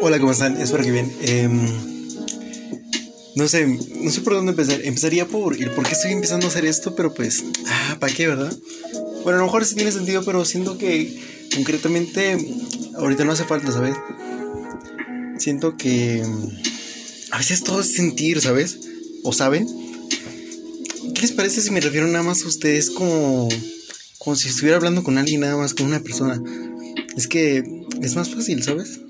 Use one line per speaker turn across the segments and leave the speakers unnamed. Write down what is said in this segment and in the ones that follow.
Hola, ¿cómo están? Espero que bien. Em, no sé, no sé por dónde empezar. Empezaría por el por qué estoy empezando a hacer esto, pero pues, ah, ¿para qué, verdad? Bueno, a lo mejor sí tiene sentido, pero siento que concretamente ahorita no hace falta, ¿sabes? Siento que a veces todo es sentir, ¿sabes? ¿O saben? ¿Qué les parece si me refiero nada más a ustedes como, como si estuviera hablando con alguien nada más, con una persona? Es que es más fácil, ¿sabes?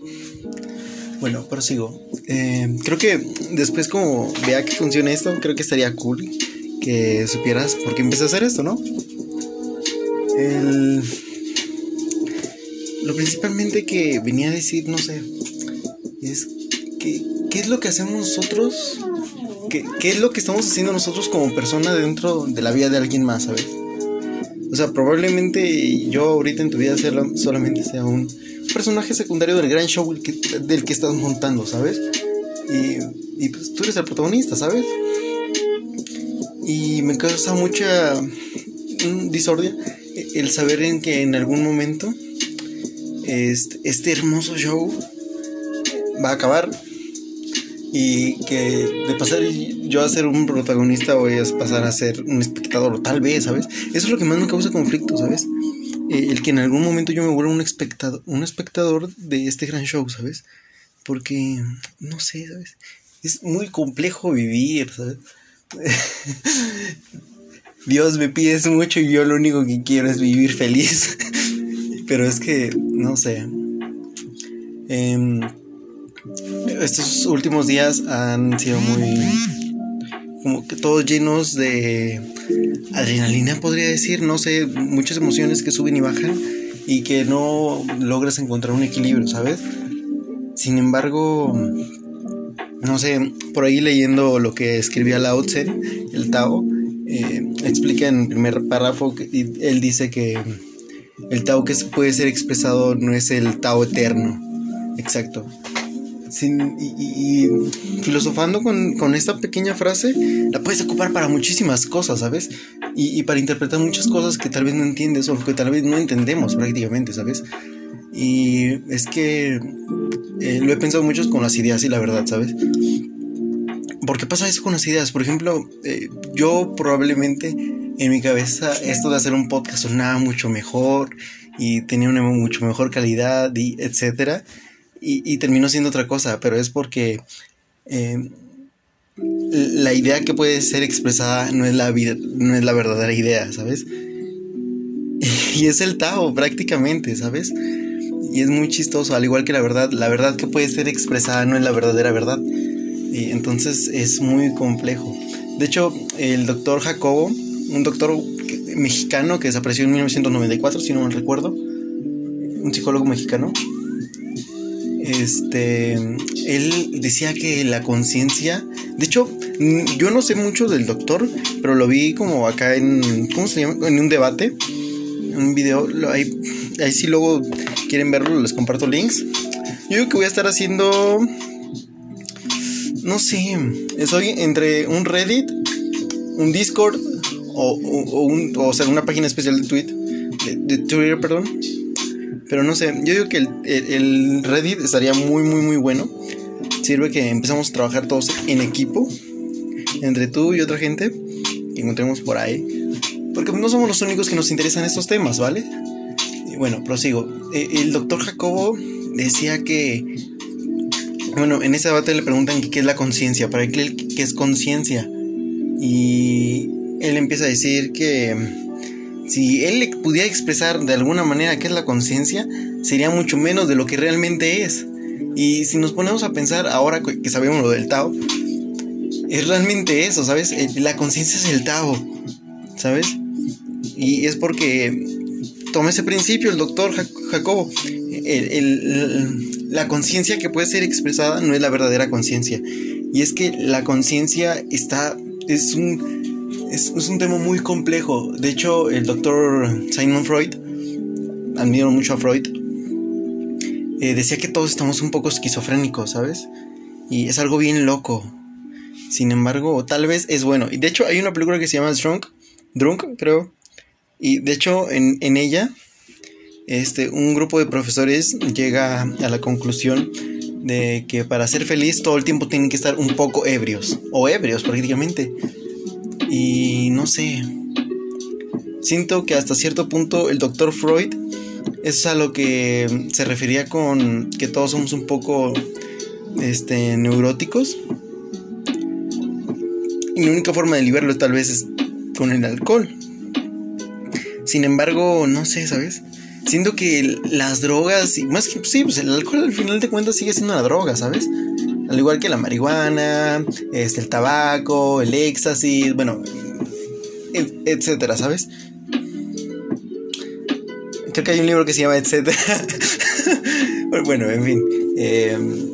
Bueno, prosigo. Eh, creo que después como vea que funciona esto, creo que estaría cool que supieras por qué empecé a hacer esto, ¿no? El... Lo principalmente que venía a decir, no sé, es que, ¿qué es lo que hacemos nosotros? ¿Qué, ¿Qué es lo que estamos haciendo nosotros como persona dentro de la vida de alguien más, ¿sabes? O sea, probablemente yo ahorita en tu vida solamente sea un personaje secundario del gran show del que estás montando, ¿sabes? Y, pues tú eres el protagonista, ¿sabes? Y me causa mucha mm, disordia el saber en que en algún momento este, este hermoso show va a acabar y que de pasar yo a ser un protagonista voy a pasar a ser un espectador, tal vez, ¿sabes? Eso es lo que más me causa conflicto, ¿sabes? Eh, el que en algún momento yo me vuelva un espectador, un espectador de este gran show, ¿sabes? Porque, no sé, ¿sabes? Es muy complejo vivir, ¿sabes? Dios me pides mucho y yo lo único que quiero es vivir feliz. Pero es que, no sé. Em, estos últimos días han sido muy... como que todos llenos de adrenalina, podría decir, no sé, muchas emociones que suben y bajan y que no logras encontrar un equilibrio, ¿sabes? Sin embargo, no sé, por ahí leyendo lo que escribía Lao el Tao, eh, explica en el primer párrafo que él dice que el Tao que puede ser expresado no es el Tao eterno, exacto, y, filosofando con, esta pequeña frase, la puedes ocupar para muchísimas cosas, ¿sabes? Y, para interpretar muchas cosas que tal vez no entiendes o que tal vez no entendemos prácticamente, ¿sabes? Y es que eh, lo he pensado mucho con las ideas y la verdad, ¿sabes? ¿Por qué pasa eso con las ideas? Por ejemplo, eh, yo probablemente en mi cabeza esto de hacer un podcast sonaba mucho mejor y tenía una mucho mejor calidad y etcétera y, terminó siendo otra cosa, pero es porque eh, la idea que puede ser expresada no es la, no es la verdadera idea, ¿sabes? Y es el Tao prácticamente, ¿sabes? Y es muy chistoso, al igual que la verdad, la verdad que puede ser expresada no es la verdadera verdad. Y entonces es muy complejo. De hecho, el doctor Jacobo, un doctor mexicano que desapareció en 1994, si no me recuerdo, un psicólogo mexicano, este, él decía que la conciencia, de hecho, yo no sé mucho del doctor, pero lo vi como acá en, ¿cómo se llama? En un debate, un video, ahí, ahí si luego quieren verlo, les comparto links. Yo que voy a estar haciendo, no sé, soy entre un Reddit, un Discord o, un, o sea, una página especial de Twitter, de Twitter, perdón pero no sé, yo digo que el, Reddit estaría muy, muy, muy bueno. Sirve que empezamos a trabajar todos en equipo, entre tú y otra gente que encontremos por ahí. Porque no somos los únicos que nos interesan estos temas, ¿vale? Y bueno, prosigo. E, el doctor Jacobo decía que... Bueno, en ese debate le preguntan qué es la conciencia, para él qué es conciencia. Y él empieza a decir que si él pudiera expresar de alguna manera qué es la conciencia, sería mucho menos de lo que realmente es. Y si nos ponemos a pensar ahora que sabemos lo del Tao, es realmente eso, ¿sabes? La conciencia es el Tao, ¿sabes? Y es porque toma ese principio el doctor Jacobo. la conciencia que puede ser expresada no es la verdadera conciencia. Y es que la conciencia está, es un es, un tema muy complejo. De hecho, el doctor Simon Freud, admiro mucho a Freud, eh, decía que todos estamos un poco esquizofrénicos, ¿sabes? Y es algo bien loco. Sin embargo, tal vez es bueno. Y de hecho, hay una película que se llama Drunk, Drunk, creo. Y de hecho, en, ella este, un grupo de profesores llega a la conclusión de que para ser feliz todo el tiempo tienen que estar un poco ebrios, o ebrios prácticamente. Y no sé, siento que hasta cierto punto el doctor Freud es a lo que se refería con que todos somos un poco este, neuróticos. Y la única forma de liberarlo tal vez es con el alcohol. Sin embargo, no sé, ¿sabes? Siento que las drogas, y más que sí, pues el alcohol al final de cuentas sigue siendo una droga, ¿sabes? Al igual que la marihuana, este, el tabaco, el éxtasis, bueno, etcétera, ¿sabes? Creo que hay un libro que se llama etcétera. bueno, en fin. Em,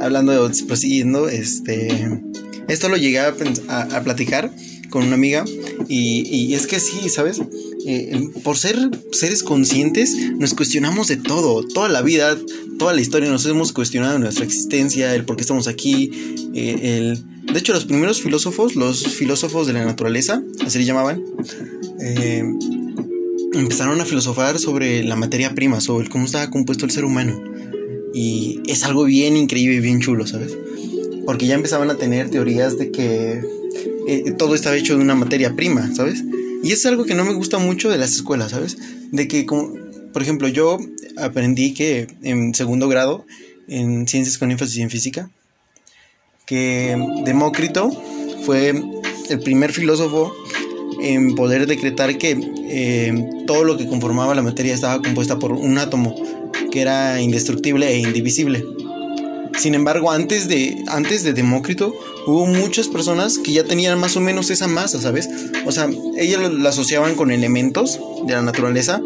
hablando de prosiguiendo, este. Esto lo llegué a, a platicar con una amiga y, y, es que sí, ¿sabes? Eh, por ser seres conscientes, nos cuestionamos de todo, toda la vida, toda la historia, nos hemos cuestionado nuestra existencia, el por qué estamos aquí, eh, el... De hecho, los primeros filósofos, los filósofos de la naturaleza, así le llamaban, eh, empezaron a filosofar sobre la materia prima, sobre cómo estaba compuesto el ser humano. Y es algo bien increíble y bien chulo, ¿sabes? Porque ya empezaban a tener teorías de que todo estaba hecho de una materia prima, ¿sabes? Y es algo que no me gusta mucho de las escuelas, ¿sabes? De que, por ejemplo, yo aprendí que en segundo grado, en ciencias con énfasis en física, que Demócrito fue el primer filósofo en poder decretar que eh, todo lo que conformaba la materia estaba compuesta por un átomo que era indestructible e indivisible. Sin embargo, antes de, antes de Demócrito, hubo muchas personas que ya tenían más o menos esa masa, ¿sabes? O sea, ellos la asociaban con elementos de la naturaleza,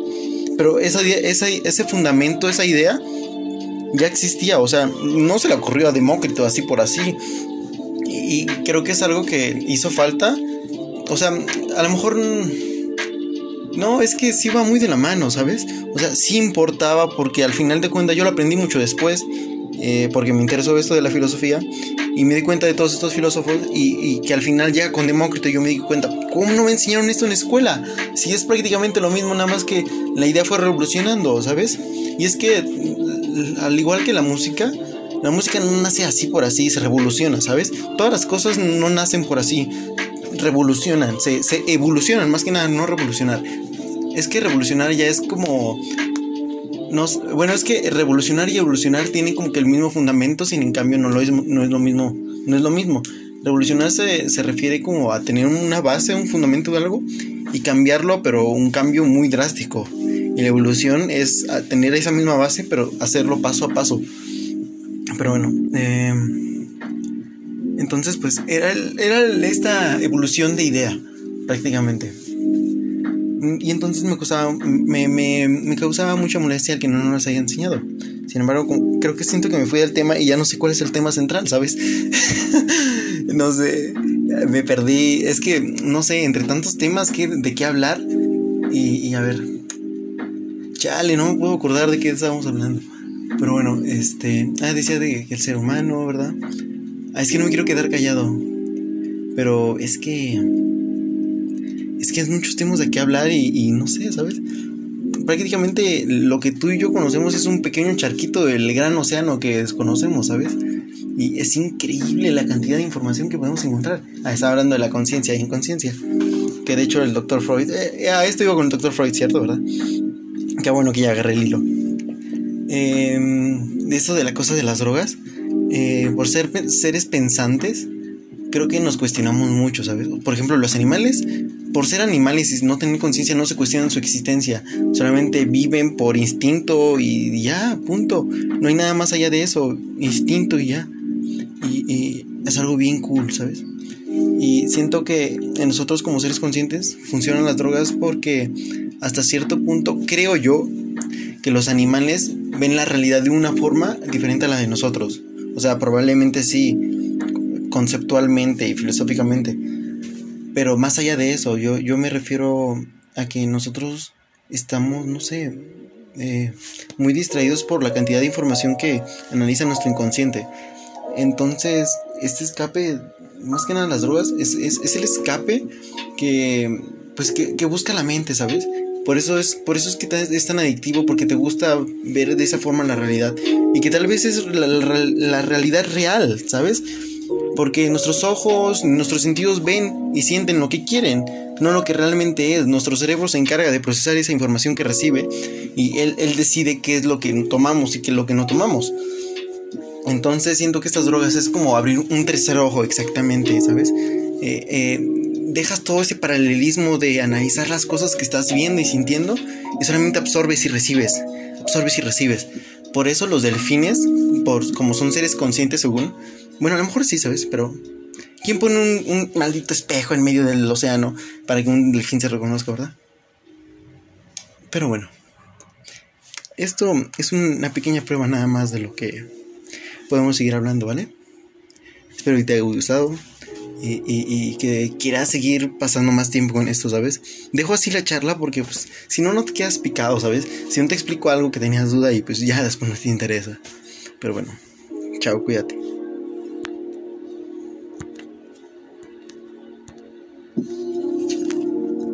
pero esa, esa, ese fundamento, esa idea, ya existía, o sea, no se le ocurrió a Demócrito así por así. Y, y creo que es algo que hizo falta. O sea, a lo mejor... No, es que sí va muy de la mano, ¿sabes? O sea, sí importaba porque al final de cuentas yo lo aprendí mucho después eh, porque me interesó esto de la filosofía y me di cuenta de todos estos filósofos y, que al final ya con Demócrito yo me di cuenta, ¿cómo no me enseñaron esto en la escuela? Si es prácticamente lo mismo, nada más que la idea fue revolucionando, ¿sabes? Y es que al igual que la música, la música no nace así por así, se revoluciona, ¿sabes? Todas las cosas no nacen por así, revolucionan, se, se evolucionan, más que nada no revolucionar. Es que revolucionar ya es como bueno, es que revolucionar y evolucionar tienen como que el mismo fundamento, sin en cambio no, lo es, no es lo mismo. No es lo mismo. Revolucionar se, refiere como a tener una base, un fundamento de algo y cambiarlo, pero un cambio muy drástico. Y la evolución es tener esa misma base, pero hacerlo paso a paso. Pero bueno, eh, entonces pues era, era esta evolución de idea, prácticamente. Y entonces me causaba, me, me, me causaba mucha molestia el que no nos haya enseñado. Sin embargo, creo que siento que me fui del tema y ya no sé cuál es el tema central, ¿sabes? no sé, me perdí. Es que, no sé, entre tantos temas que, de qué hablar. Y, y a ver, chale, no me puedo acordar de qué estábamos hablando. Pero bueno, este. Ah, decía de que el ser humano, ¿verdad? Ah, es que no me quiero quedar callado. Pero es que que hay muchos temas de qué hablar y, no sé, ¿sabes? Prácticamente lo que tú y yo conocemos es un pequeño charquito del gran océano que desconocemos, ¿sabes? Y es increíble la cantidad de información que podemos encontrar. Ah, estaba hablando de la conciencia e inconsciencia. Que de hecho el doctor Freud... Eh, ah, esto iba con el doctor Freud, ¿cierto? ¿Verdad? Qué bueno que ya agarré el hilo. Em, de esto de la cosa de las drogas. Eh, por ser seres pensantes, creo que nos cuestionamos mucho, ¿sabes? Por ejemplo, los animales por ser animales y no tener conciencia no se cuestionan su existencia, solamente viven por instinto y ya, punto. No hay nada más allá de eso, instinto y ya. Y, es algo bien cool, ¿sabes? Y siento que en nosotros como seres conscientes funcionan las drogas porque hasta cierto punto creo yo que los animales ven la realidad de una forma diferente a la de nosotros. O sea, probablemente sí, conceptualmente y filosóficamente pero más allá de eso, yo, yo me refiero a que nosotros estamos, no sé, eh, muy distraídos por la cantidad de información que analiza nuestro inconsciente. Entonces, este escape, más que nada las drogas, es, es, el escape que, pues, que, busca la mente, ¿sabes? Por eso es, por eso es que es tan adictivo, porque te gusta ver de esa forma la realidad. Y que tal vez es la, la realidad real, ¿sabes? Porque nuestros ojos, nuestros sentidos ven y sienten lo que quieren, no lo que realmente es. Nuestro cerebro se encarga de procesar esa información que recibe y él, decide qué es lo que tomamos y qué es lo que no tomamos. Entonces siento que estas drogas es como abrir un tercer ojo exactamente, ¿sabes? Eh, eh, dejas todo ese paralelismo de analizar las cosas que estás viendo y sintiendo y solamente absorbes y recibes, absorbes y recibes. Por eso los delfines, por, como son seres conscientes según, bueno, a lo mejor sí, ¿sabes? Pero ¿quién pone un, maldito espejo en medio del océano para que un delfín se reconozca, verdad? Pero bueno, esto es una pequeña prueba nada más de lo que podemos seguir hablando, ¿vale? Espero que te haya gustado y, que quieras seguir pasando más tiempo con esto, ¿sabes? Dejo así la charla porque pues si no, no te quedas picado, ¿sabes? Si no te explico algo que tenías duda y pues ya después no te interesa. Pero bueno, chao, cuídate.